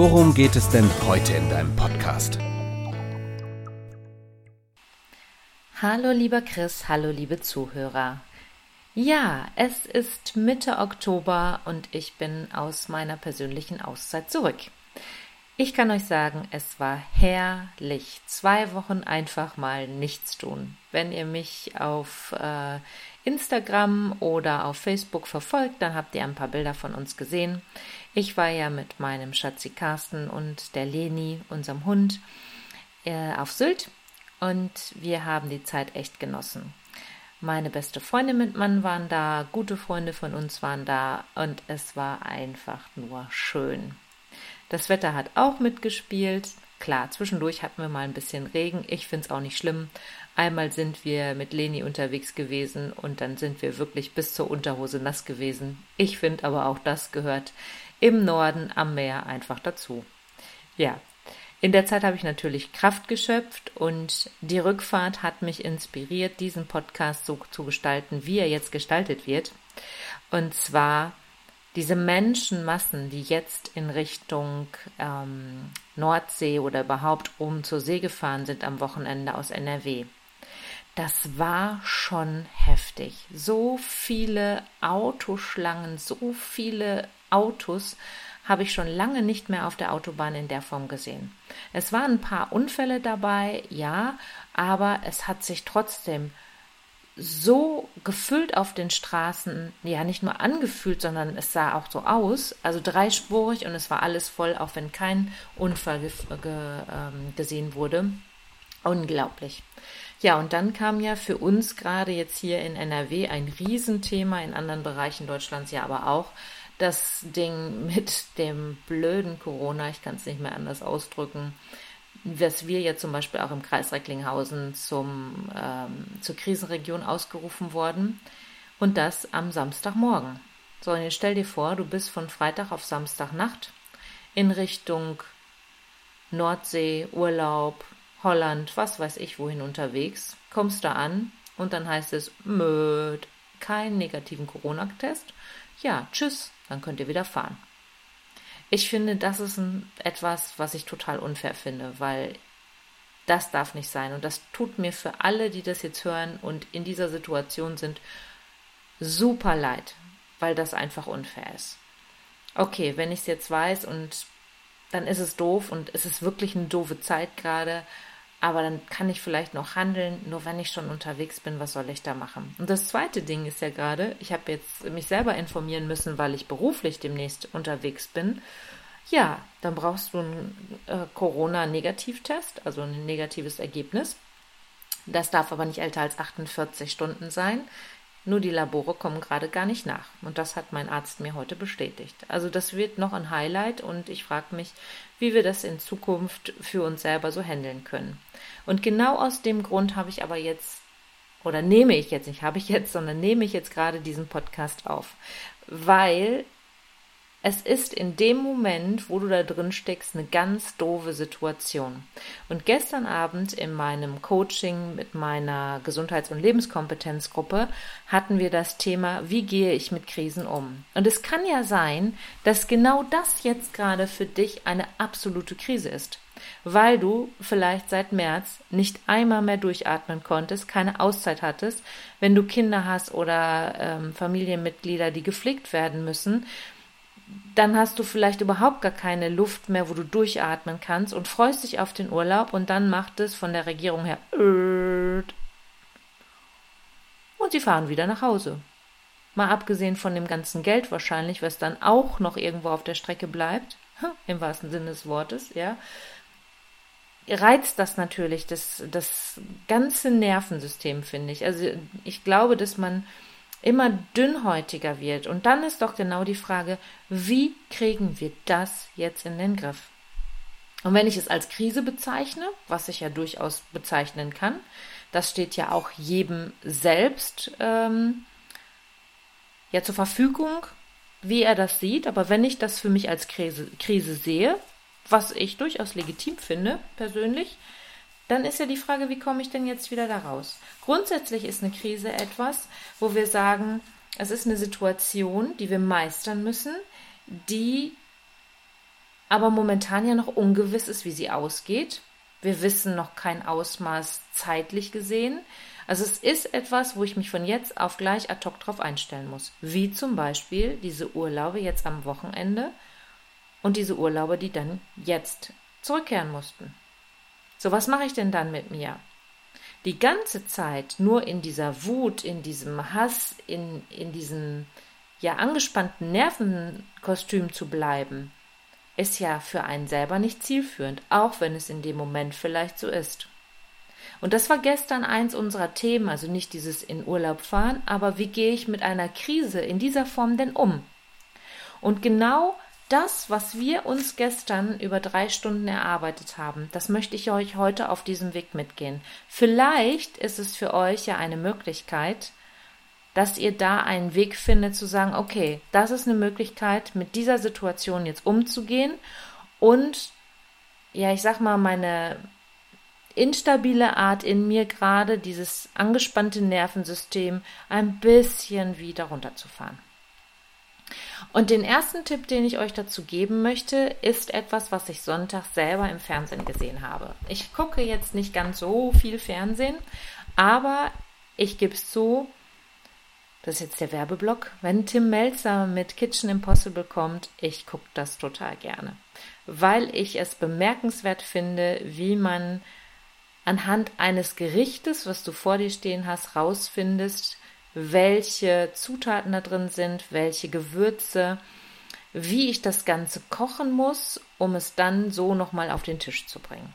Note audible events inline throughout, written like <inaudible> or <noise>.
worum geht es denn heute in deinem Podcast? Hallo lieber Chris, hallo liebe Zuhörer. Ja, es ist Mitte Oktober und ich bin aus meiner persönlichen Auszeit zurück. Ich kann euch sagen, es war herrlich. Zwei Wochen einfach mal nichts tun. Wenn ihr mich auf äh, Instagram oder auf Facebook verfolgt, dann habt ihr ein paar Bilder von uns gesehen. Ich war ja mit meinem Schatzi Carsten und der Leni, unserem Hund, äh, auf Sylt und wir haben die Zeit echt genossen. Meine beste Freundin mit Mann waren da, gute Freunde von uns waren da und es war einfach nur schön. Das Wetter hat auch mitgespielt. Klar, zwischendurch hatten wir mal ein bisschen Regen. Ich finde es auch nicht schlimm. Einmal sind wir mit Leni unterwegs gewesen und dann sind wir wirklich bis zur Unterhose nass gewesen. Ich finde aber auch das gehört im Norden am Meer einfach dazu. Ja, in der Zeit habe ich natürlich Kraft geschöpft und die Rückfahrt hat mich inspiriert, diesen Podcast so zu gestalten, wie er jetzt gestaltet wird. Und zwar diese Menschenmassen, die jetzt in Richtung ähm, Nordsee oder überhaupt oben zur See gefahren sind am Wochenende aus NRW, das war schon heftig. So viele Autoschlangen, so viele Autos habe ich schon lange nicht mehr auf der Autobahn in der Form gesehen. Es waren ein paar Unfälle dabei, ja, aber es hat sich trotzdem so gefüllt auf den Straßen, ja nicht nur angefühlt, sondern es sah auch so aus, also dreispurig und es war alles voll, auch wenn kein Unfall ge ge ähm, gesehen wurde. Unglaublich. Ja, und dann kam ja für uns gerade jetzt hier in NRW ein Riesenthema, in anderen Bereichen Deutschlands ja aber auch, das Ding mit dem blöden Corona, ich kann es nicht mehr anders ausdrücken, was wir ja zum Beispiel auch im Kreis Recklinghausen zum, ähm, zur Krisenregion ausgerufen worden und das am Samstagmorgen. So, und jetzt stell dir vor, du bist von Freitag auf Samstagnacht in Richtung Nordsee, Urlaub, Holland, was weiß ich wohin unterwegs, kommst da an und dann heißt es, möd, keinen negativen Corona-Test. Ja, tschüss, dann könnt ihr wieder fahren. Ich finde, das ist ein, etwas, was ich total unfair finde, weil das darf nicht sein. Und das tut mir für alle, die das jetzt hören und in dieser Situation sind, super leid, weil das einfach unfair ist. Okay, wenn ich es jetzt weiß und dann ist es doof und es ist wirklich eine doofe Zeit gerade, aber dann kann ich vielleicht noch handeln, nur wenn ich schon unterwegs bin, was soll ich da machen? Und das zweite Ding ist ja gerade, ich habe jetzt mich selber informieren müssen, weil ich beruflich demnächst unterwegs bin. Ja, dann brauchst du einen äh, Corona-Negativtest, also ein negatives Ergebnis. Das darf aber nicht älter als 48 Stunden sein. Nur die Labore kommen gerade gar nicht nach. Und das hat mein Arzt mir heute bestätigt. Also das wird noch ein Highlight und ich frage mich, wie wir das in Zukunft für uns selber so handeln können. Und genau aus dem Grund habe ich aber jetzt, oder nehme ich jetzt, nicht habe ich jetzt, sondern nehme ich jetzt gerade diesen Podcast auf. Weil es ist in dem Moment, wo du da drin steckst, eine ganz doofe Situation. Und gestern Abend in meinem Coaching mit meiner Gesundheits- und Lebenskompetenzgruppe hatten wir das Thema, wie gehe ich mit Krisen um? Und es kann ja sein, dass genau das jetzt gerade für dich eine absolute Krise ist. Weil du vielleicht seit März nicht einmal mehr durchatmen konntest, keine Auszeit hattest, wenn du Kinder hast oder ähm, Familienmitglieder, die gepflegt werden müssen, dann hast du vielleicht überhaupt gar keine Luft mehr, wo du durchatmen kannst und freust dich auf den Urlaub und dann macht es von der Regierung her und sie fahren wieder nach Hause. Mal abgesehen von dem ganzen Geld wahrscheinlich, was dann auch noch irgendwo auf der Strecke bleibt, im wahrsten Sinne des Wortes, ja, reizt das natürlich das, das ganze Nervensystem, finde ich. Also ich glaube, dass man immer dünnhäutiger wird. Und dann ist doch genau die Frage, wie kriegen wir das jetzt in den Griff? Und wenn ich es als Krise bezeichne, was ich ja durchaus bezeichnen kann, das steht ja auch jedem selbst ähm, ja zur Verfügung, wie er das sieht. Aber wenn ich das für mich als Krise, Krise sehe, was ich durchaus legitim finde, persönlich, dann ist ja die Frage, wie komme ich denn jetzt wieder da raus? Grundsätzlich ist eine Krise etwas, wo wir sagen, es ist eine Situation, die wir meistern müssen, die aber momentan ja noch ungewiss ist, wie sie ausgeht. Wir wissen noch kein Ausmaß zeitlich gesehen. Also es ist etwas, wo ich mich von jetzt auf gleich ad hoc drauf einstellen muss. Wie zum Beispiel diese Urlaube jetzt am Wochenende und diese Urlaube, die dann jetzt zurückkehren mussten. So, was mache ich denn dann mit mir? Die ganze Zeit nur in dieser Wut, in diesem Hass, in, in diesem ja angespannten Nervenkostüm zu bleiben, ist ja für einen selber nicht zielführend, auch wenn es in dem Moment vielleicht so ist. Und das war gestern eins unserer Themen, also nicht dieses in Urlaub fahren, aber wie gehe ich mit einer Krise in dieser Form denn um? Und genau das, was wir uns gestern über drei Stunden erarbeitet haben, das möchte ich euch heute auf diesem Weg mitgehen. Vielleicht ist es für euch ja eine Möglichkeit, dass ihr da einen Weg findet zu sagen, okay, das ist eine Möglichkeit, mit dieser Situation jetzt umzugehen und ja, ich sag mal, meine instabile Art in mir gerade, dieses angespannte Nervensystem ein bisschen wieder runterzufahren. Und den ersten Tipp, den ich euch dazu geben möchte, ist etwas, was ich Sonntag selber im Fernsehen gesehen habe. Ich gucke jetzt nicht ganz so viel Fernsehen, aber ich gebe es zu, das ist jetzt der Werbeblock. Wenn Tim Melzer mit Kitchen Impossible kommt, ich gucke das total gerne, weil ich es bemerkenswert finde, wie man anhand eines Gerichtes, was du vor dir stehen hast, rausfindest, welche Zutaten da drin sind, welche Gewürze, wie ich das Ganze kochen muss, um es dann so nochmal auf den Tisch zu bringen.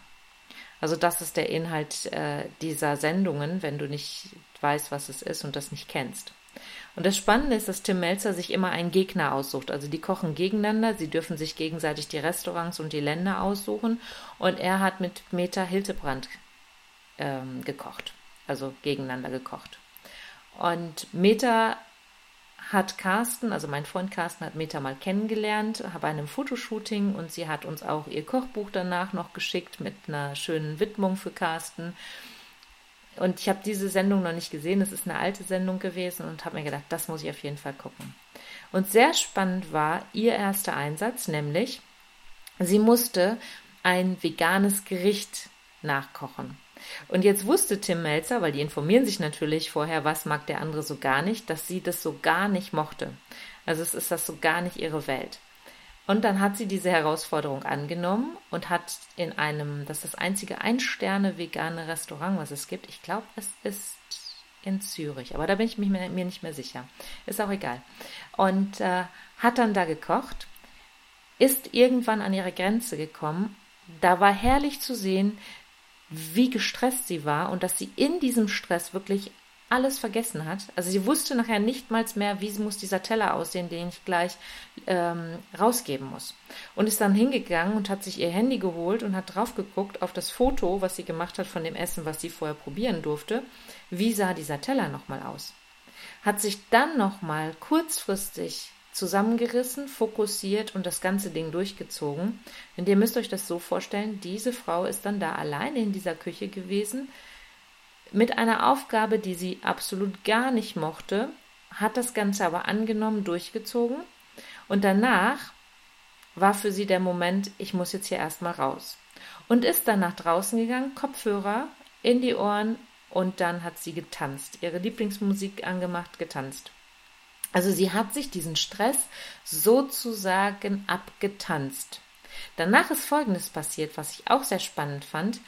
Also das ist der Inhalt äh, dieser Sendungen, wenn du nicht weißt, was es ist und das nicht kennst. Und das Spannende ist, dass Tim Melzer sich immer einen Gegner aussucht. Also die kochen gegeneinander, sie dürfen sich gegenseitig die Restaurants und die Länder aussuchen. Und er hat mit Meta Hildebrand ähm, gekocht, also gegeneinander gekocht. Und Meta hat Carsten, also mein Freund Carsten hat Meta mal kennengelernt, bei einem Fotoshooting und sie hat uns auch ihr Kochbuch danach noch geschickt mit einer schönen Widmung für Carsten. Und ich habe diese Sendung noch nicht gesehen. Es ist eine alte Sendung gewesen und habe mir gedacht, das muss ich auf jeden Fall gucken. Und sehr spannend war ihr erster Einsatz, nämlich sie musste ein veganes Gericht nachkochen. Und jetzt wusste Tim Melzer, weil die informieren sich natürlich vorher, was mag der andere so gar nicht, dass sie das so gar nicht mochte. Also es ist das so gar nicht ihre Welt. Und dann hat sie diese Herausforderung angenommen und hat in einem, das ist das einzige Ein-Sterne-vegane Restaurant, was es gibt. Ich glaube, es ist in Zürich, aber da bin ich mir, mir nicht mehr sicher. Ist auch egal. Und äh, hat dann da gekocht, ist irgendwann an ihre Grenze gekommen. Da war herrlich zu sehen, wie gestresst sie war und dass sie in diesem Stress wirklich alles vergessen hat. Also sie wusste nachher nicht mal mehr, wie muss dieser Teller aussehen, den ich gleich ähm, rausgeben muss. Und ist dann hingegangen und hat sich ihr Handy geholt und hat drauf geguckt auf das Foto, was sie gemacht hat von dem Essen, was sie vorher probieren durfte. Wie sah dieser Teller nochmal aus? Hat sich dann nochmal kurzfristig zusammengerissen, fokussiert und das ganze Ding durchgezogen. Und ihr müsst euch das so vorstellen, diese Frau ist dann da alleine in dieser Küche gewesen, mit einer Aufgabe, die sie absolut gar nicht mochte, hat das Ganze aber angenommen, durchgezogen und danach war für sie der Moment, ich muss jetzt hier erstmal raus. Und ist dann nach draußen gegangen, Kopfhörer in die Ohren und dann hat sie getanzt, ihre Lieblingsmusik angemacht, getanzt. Also sie hat sich diesen Stress sozusagen abgetanzt. Danach ist Folgendes passiert, was ich auch sehr spannend fand.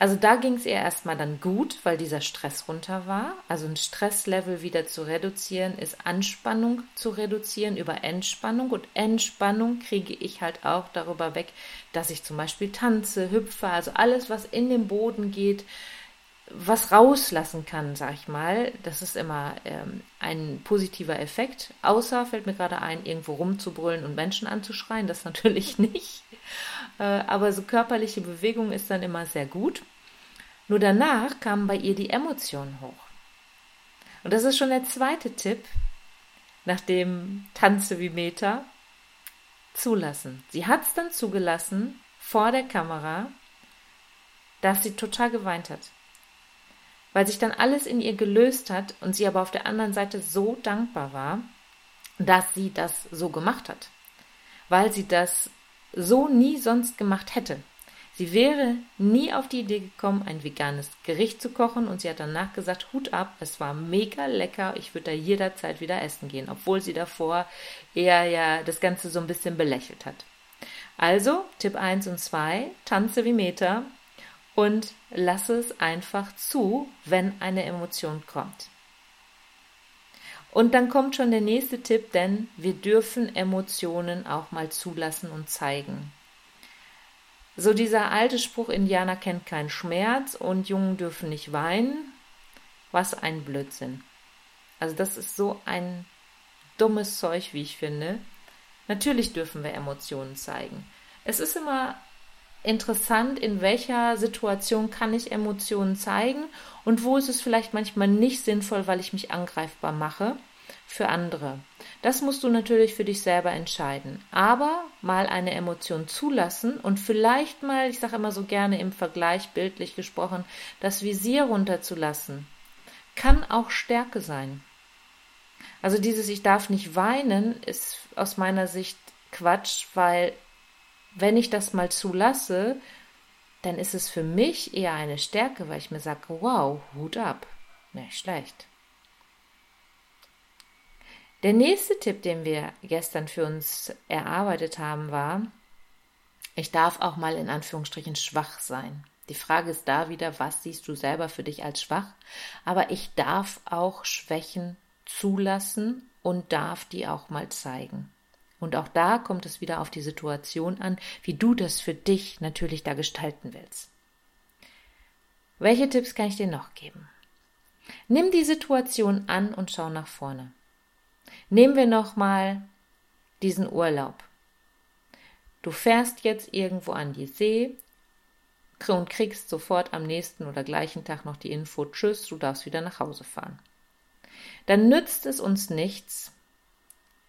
Also da ging es ihr erstmal dann gut, weil dieser Stress runter war. Also ein Stresslevel wieder zu reduzieren, ist Anspannung zu reduzieren über Entspannung. Und Entspannung kriege ich halt auch darüber weg, dass ich zum Beispiel tanze, hüpfe, also alles, was in den Boden geht, was rauslassen kann, sag ich mal. Das ist immer ähm, ein positiver Effekt. Außer, fällt mir gerade ein, irgendwo rumzubrüllen und Menschen anzuschreien, das <laughs> natürlich nicht. Äh, aber so körperliche Bewegung ist dann immer sehr gut. Nur danach kamen bei ihr die Emotionen hoch. Und das ist schon der zweite Tipp, nach dem Tanze wie Meta. Zulassen. Sie hat es dann zugelassen vor der Kamera, dass sie total geweint hat. Weil sich dann alles in ihr gelöst hat und sie aber auf der anderen Seite so dankbar war, dass sie das so gemacht hat. Weil sie das so nie sonst gemacht hätte. Sie wäre nie auf die Idee gekommen, ein veganes Gericht zu kochen und sie hat danach gesagt, Hut ab, es war mega lecker, ich würde da jederzeit wieder essen gehen, obwohl sie davor eher ja das Ganze so ein bisschen belächelt hat. Also, Tipp 1 und 2, tanze wie Meter und lasse es einfach zu, wenn eine Emotion kommt. Und dann kommt schon der nächste Tipp, denn wir dürfen Emotionen auch mal zulassen und zeigen. So dieser alte Spruch, Indianer kennt keinen Schmerz und Jungen dürfen nicht weinen. Was ein Blödsinn. Also das ist so ein dummes Zeug, wie ich finde. Natürlich dürfen wir Emotionen zeigen. Es ist immer interessant, in welcher Situation kann ich Emotionen zeigen und wo ist es vielleicht manchmal nicht sinnvoll, weil ich mich angreifbar mache für andere. Das musst du natürlich für dich selber entscheiden. Aber mal eine Emotion zulassen und vielleicht mal, ich sage immer so gerne im Vergleich bildlich gesprochen, das Visier runterzulassen, kann auch Stärke sein. Also dieses Ich darf nicht weinen ist aus meiner Sicht Quatsch, weil wenn ich das mal zulasse, dann ist es für mich eher eine Stärke, weil ich mir sage, wow, Hut ab. Nicht schlecht. Der nächste Tipp, den wir gestern für uns erarbeitet haben, war, ich darf auch mal in Anführungsstrichen schwach sein. Die Frage ist da wieder, was siehst du selber für dich als schwach? Aber ich darf auch Schwächen zulassen und darf die auch mal zeigen. Und auch da kommt es wieder auf die Situation an, wie du das für dich natürlich da gestalten willst. Welche Tipps kann ich dir noch geben? Nimm die Situation an und schau nach vorne. Nehmen wir nochmal diesen Urlaub. Du fährst jetzt irgendwo an die See und kriegst sofort am nächsten oder gleichen Tag noch die Info, tschüss, du darfst wieder nach Hause fahren. Dann nützt es uns nichts,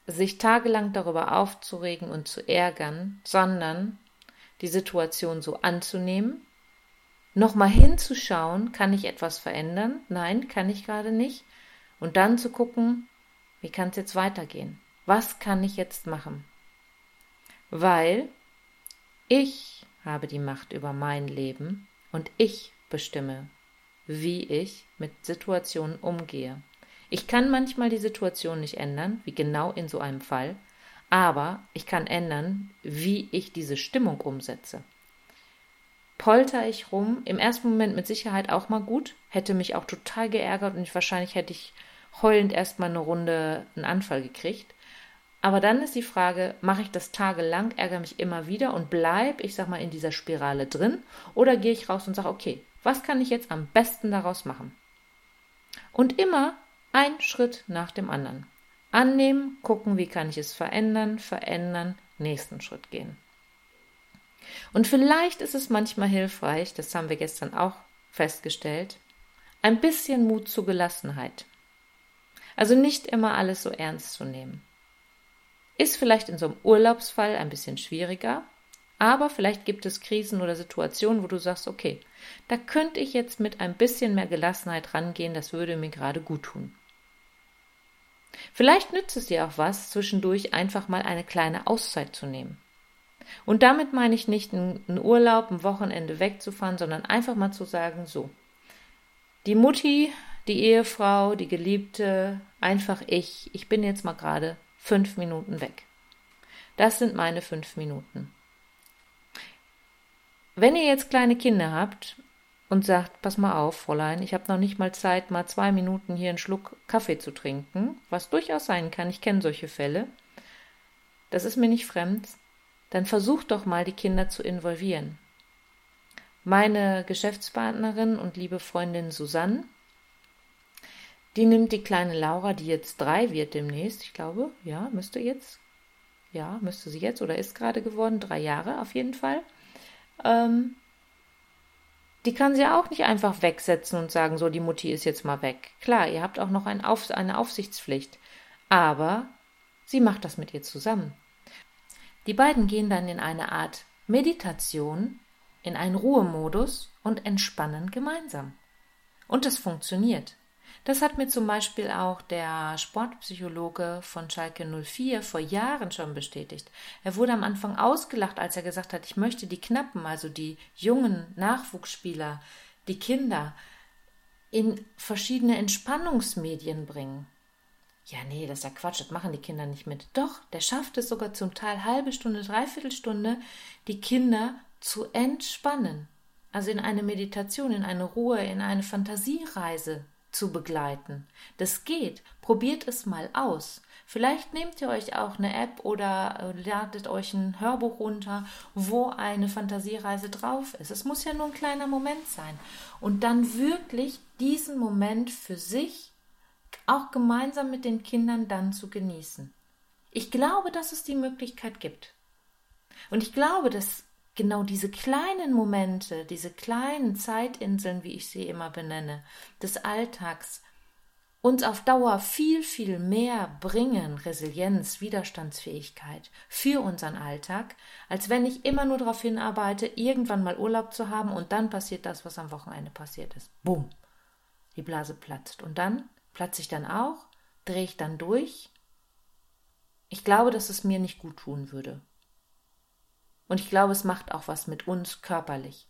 sich tagelang darüber aufzuregen und zu ärgern, sondern die Situation so anzunehmen, nochmal hinzuschauen, kann ich etwas verändern? Nein, kann ich gerade nicht. Und dann zu gucken, wie kann es jetzt weitergehen? Was kann ich jetzt machen? Weil ich habe die Macht über mein Leben und ich bestimme, wie ich mit Situationen umgehe. Ich kann manchmal die Situation nicht ändern, wie genau in so einem Fall, aber ich kann ändern, wie ich diese Stimmung umsetze. Polter ich rum, im ersten Moment mit Sicherheit auch mal gut, hätte mich auch total geärgert und wahrscheinlich hätte ich heulend erstmal eine Runde einen Anfall gekriegt. Aber dann ist die Frage, mache ich das tagelang, ärgere mich immer wieder und bleibe, ich sag mal, in dieser Spirale drin? Oder gehe ich raus und sage, okay, was kann ich jetzt am besten daraus machen? Und immer ein Schritt nach dem anderen. Annehmen, gucken, wie kann ich es verändern, verändern, nächsten Schritt gehen. Und vielleicht ist es manchmal hilfreich, das haben wir gestern auch festgestellt, ein bisschen Mut zur Gelassenheit. Also nicht immer alles so ernst zu nehmen. Ist vielleicht in so einem Urlaubsfall ein bisschen schwieriger, aber vielleicht gibt es Krisen oder Situationen, wo du sagst, okay, da könnte ich jetzt mit ein bisschen mehr Gelassenheit rangehen, das würde mir gerade gut tun. Vielleicht nützt es dir auch was, zwischendurch einfach mal eine kleine Auszeit zu nehmen. Und damit meine ich nicht einen Urlaub, ein Wochenende wegzufahren, sondern einfach mal zu sagen, so, die Mutti die Ehefrau, die Geliebte, einfach ich. Ich bin jetzt mal gerade fünf Minuten weg. Das sind meine fünf Minuten. Wenn ihr jetzt kleine Kinder habt und sagt, pass mal auf, Fräulein, ich habe noch nicht mal Zeit, mal zwei Minuten hier einen Schluck Kaffee zu trinken, was durchaus sein kann, ich kenne solche Fälle, das ist mir nicht fremd, dann versucht doch mal die Kinder zu involvieren. Meine Geschäftspartnerin und liebe Freundin Susanne die nimmt die kleine Laura, die jetzt drei wird demnächst, ich glaube, ja, müsste jetzt. ja, müsste sie jetzt oder ist gerade geworden, drei Jahre auf jeden Fall. Ähm, die kann sie auch nicht einfach wegsetzen und sagen, so, die Mutti ist jetzt mal weg. Klar, ihr habt auch noch ein Auf eine Aufsichtspflicht. Aber sie macht das mit ihr zusammen. Die beiden gehen dann in eine Art Meditation, in einen Ruhemodus und entspannen gemeinsam. Und es funktioniert. Das hat mir zum Beispiel auch der Sportpsychologe von Schalke 04 vor Jahren schon bestätigt. Er wurde am Anfang ausgelacht, als er gesagt hat, ich möchte die Knappen, also die jungen Nachwuchsspieler, die Kinder, in verschiedene Entspannungsmedien bringen. Ja, nee, das ist ja Quatsch, das machen die Kinder nicht mit. Doch, der schafft es sogar zum Teil halbe Stunde, dreiviertel Stunde, die Kinder zu entspannen. Also in eine Meditation, in eine Ruhe, in eine Fantasiereise zu begleiten. Das geht. Probiert es mal aus. Vielleicht nehmt ihr euch auch eine App oder äh, ladet euch ein Hörbuch runter, wo eine Fantasiereise drauf ist. Es muss ja nur ein kleiner Moment sein. Und dann wirklich diesen Moment für sich auch gemeinsam mit den Kindern dann zu genießen. Ich glaube, dass es die Möglichkeit gibt. Und ich glaube, dass genau diese kleinen Momente, diese kleinen Zeitinseln, wie ich sie immer benenne, des Alltags, uns auf Dauer viel, viel mehr bringen, Resilienz, Widerstandsfähigkeit für unseren Alltag, als wenn ich immer nur darauf hinarbeite, irgendwann mal Urlaub zu haben und dann passiert das, was am Wochenende passiert ist. Bumm. Die Blase platzt. Und dann platze ich dann auch, drehe ich dann durch. Ich glaube, dass es mir nicht gut tun würde. Und ich glaube, es macht auch was mit uns körperlich.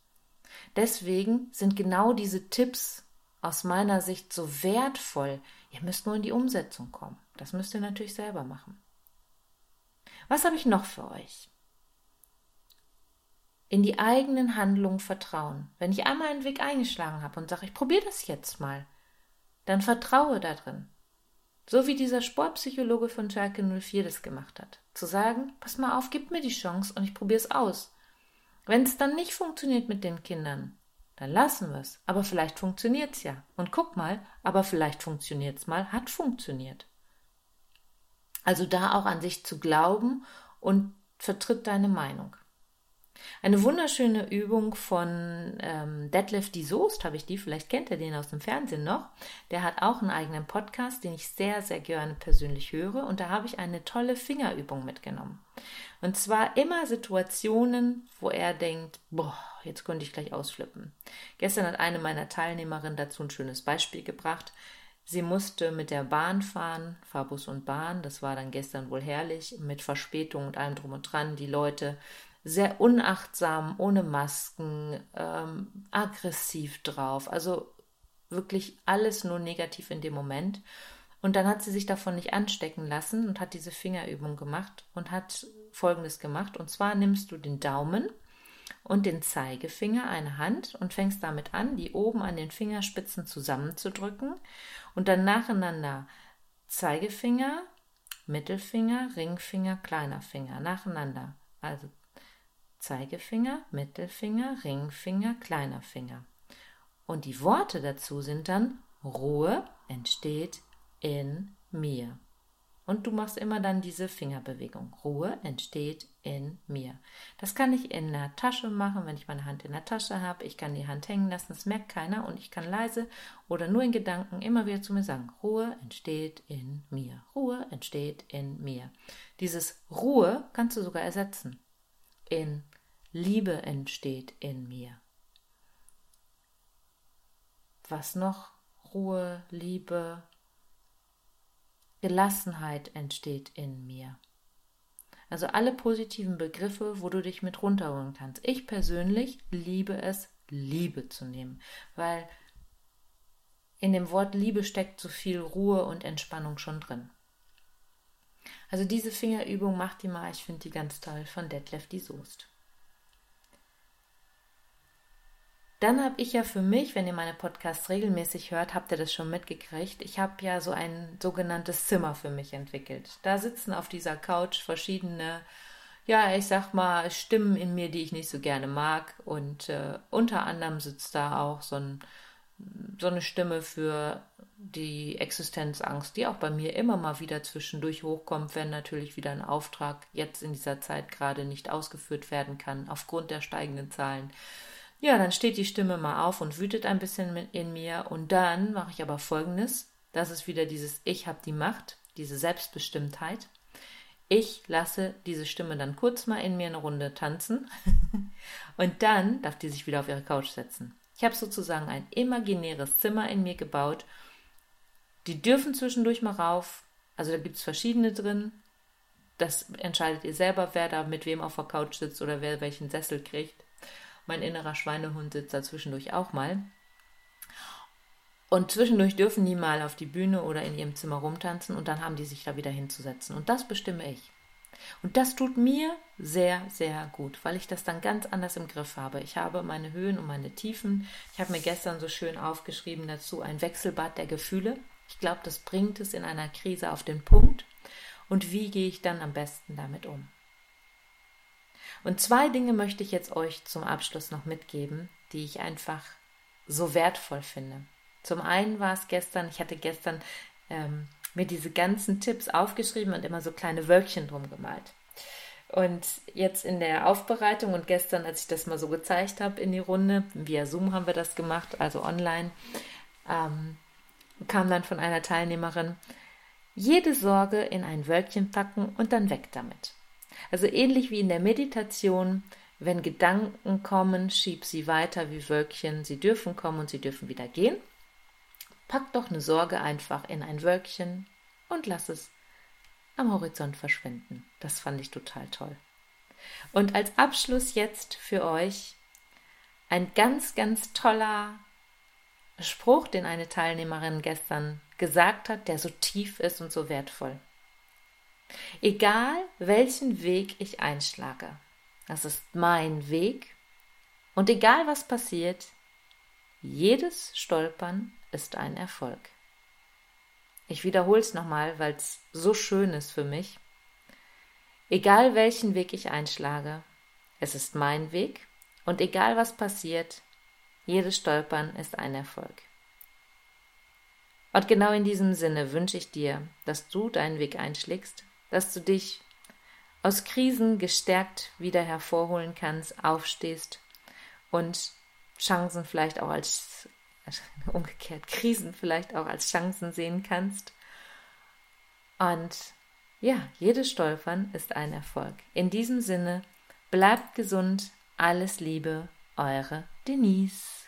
Deswegen sind genau diese Tipps aus meiner Sicht so wertvoll. Ihr müsst nur in die Umsetzung kommen. Das müsst ihr natürlich selber machen. Was habe ich noch für euch? In die eigenen Handlungen vertrauen. Wenn ich einmal einen Weg eingeschlagen habe und sage, ich probiere das jetzt mal, dann vertraue darin. So wie dieser Sportpsychologe von Schalke 04 das gemacht hat. Zu sagen, pass mal auf, gib mir die Chance und ich probiere es aus. Wenn es dann nicht funktioniert mit den Kindern, dann lassen wir es. Aber vielleicht funktioniert es ja. Und guck mal, aber vielleicht funktioniert es mal, hat funktioniert. Also da auch an sich zu glauben und vertritt deine Meinung. Eine wunderschöne Übung von ähm, Detlef die Soest, habe ich die, vielleicht kennt ihr den aus dem Fernsehen noch. Der hat auch einen eigenen Podcast, den ich sehr, sehr gerne persönlich höre. Und da habe ich eine tolle Fingerübung mitgenommen. Und zwar immer Situationen, wo er denkt, boah, jetzt könnte ich gleich ausflippen. Gestern hat eine meiner Teilnehmerinnen dazu ein schönes Beispiel gebracht. Sie musste mit der Bahn fahren, Fahrbus und Bahn, das war dann gestern wohl herrlich, mit Verspätung und allem drum und dran. Die Leute sehr unachtsam, ohne Masken, ähm, aggressiv drauf. Also wirklich alles nur negativ in dem Moment. Und dann hat sie sich davon nicht anstecken lassen und hat diese Fingerübung gemacht und hat Folgendes gemacht. Und zwar nimmst du den Daumen und den Zeigefinger, eine Hand, und fängst damit an, die oben an den Fingerspitzen zusammenzudrücken und dann nacheinander Zeigefinger, Mittelfinger, Ringfinger, kleiner Finger, nacheinander. Also Zeigefinger, Mittelfinger, Ringfinger, kleiner Finger. Und die Worte dazu sind dann Ruhe entsteht in mir. Und du machst immer dann diese Fingerbewegung. Ruhe entsteht in mir. Das kann ich in der Tasche machen, wenn ich meine Hand in der Tasche habe. Ich kann die Hand hängen lassen, das merkt keiner. Und ich kann leise oder nur in Gedanken immer wieder zu mir sagen, Ruhe entsteht in mir. Ruhe entsteht in mir. Dieses Ruhe kannst du sogar ersetzen in Liebe entsteht in mir. Was noch? Ruhe, Liebe, Gelassenheit entsteht in mir. Also alle positiven Begriffe, wo du dich mit runterholen kannst. Ich persönlich liebe es, Liebe zu nehmen, weil in dem Wort Liebe steckt so viel Ruhe und Entspannung schon drin. Also diese Fingerübung macht die mal, ich finde die ganz toll von Detlef die Soest. Dann habe ich ja für mich, wenn ihr meine Podcasts regelmäßig hört, habt ihr das schon mitgekriegt. Ich habe ja so ein sogenanntes Zimmer für mich entwickelt. Da sitzen auf dieser Couch verschiedene, ja, ich sag mal, Stimmen in mir, die ich nicht so gerne mag. Und äh, unter anderem sitzt da auch so ein so eine Stimme für die Existenzangst, die auch bei mir immer mal wieder zwischendurch hochkommt, wenn natürlich wieder ein Auftrag jetzt in dieser Zeit gerade nicht ausgeführt werden kann, aufgrund der steigenden Zahlen. Ja, dann steht die Stimme mal auf und wütet ein bisschen in mir und dann mache ich aber Folgendes. Das ist wieder dieses Ich habe die Macht, diese Selbstbestimmtheit. Ich lasse diese Stimme dann kurz mal in mir eine Runde tanzen <laughs> und dann darf die sich wieder auf ihre Couch setzen. Ich habe sozusagen ein imaginäres Zimmer in mir gebaut. Die dürfen zwischendurch mal rauf. Also da gibt es verschiedene drin. Das entscheidet ihr selber, wer da mit wem auf der Couch sitzt oder wer welchen Sessel kriegt. Mein innerer Schweinehund sitzt da zwischendurch auch mal. Und zwischendurch dürfen die mal auf die Bühne oder in ihrem Zimmer rumtanzen und dann haben die sich da wieder hinzusetzen. Und das bestimme ich. Und das tut mir sehr, sehr gut, weil ich das dann ganz anders im Griff habe. Ich habe meine Höhen und meine Tiefen. Ich habe mir gestern so schön aufgeschrieben dazu ein Wechselbad der Gefühle. Ich glaube, das bringt es in einer Krise auf den Punkt. Und wie gehe ich dann am besten damit um? Und zwei Dinge möchte ich jetzt euch zum Abschluss noch mitgeben, die ich einfach so wertvoll finde. Zum einen war es gestern, ich hatte gestern ähm, mir diese ganzen Tipps aufgeschrieben und immer so kleine Wölkchen drum gemalt. Und jetzt in der Aufbereitung und gestern, als ich das mal so gezeigt habe in die Runde, via Zoom haben wir das gemacht, also online, ähm, kam dann von einer Teilnehmerin, jede Sorge in ein Wölkchen packen und dann weg damit. Also ähnlich wie in der Meditation, wenn Gedanken kommen, schieb sie weiter wie Wölkchen, sie dürfen kommen und sie dürfen wieder gehen. Pack doch eine Sorge einfach in ein Wölkchen und lass es am Horizont verschwinden. Das fand ich total toll. Und als Abschluss jetzt für euch ein ganz, ganz toller Spruch, den eine Teilnehmerin gestern gesagt hat, der so tief ist und so wertvoll. Egal welchen Weg ich einschlage, das ist mein Weg, und egal was passiert, jedes Stolpern ist ein Erfolg. Ich wiederhole es nochmal, weil es so schön ist für mich. Egal welchen Weg ich einschlage, es ist mein Weg und egal was passiert, jedes Stolpern ist ein Erfolg. Und genau in diesem Sinne wünsche ich dir, dass du deinen Weg einschlägst, dass du dich aus Krisen gestärkt wieder hervorholen kannst, aufstehst und Chancen vielleicht auch als <laughs> umgekehrt Krisen vielleicht auch als Chancen sehen kannst. Und ja, jedes Stolpern ist ein Erfolg. In diesem Sinne, bleibt gesund, alles Liebe, eure Denise.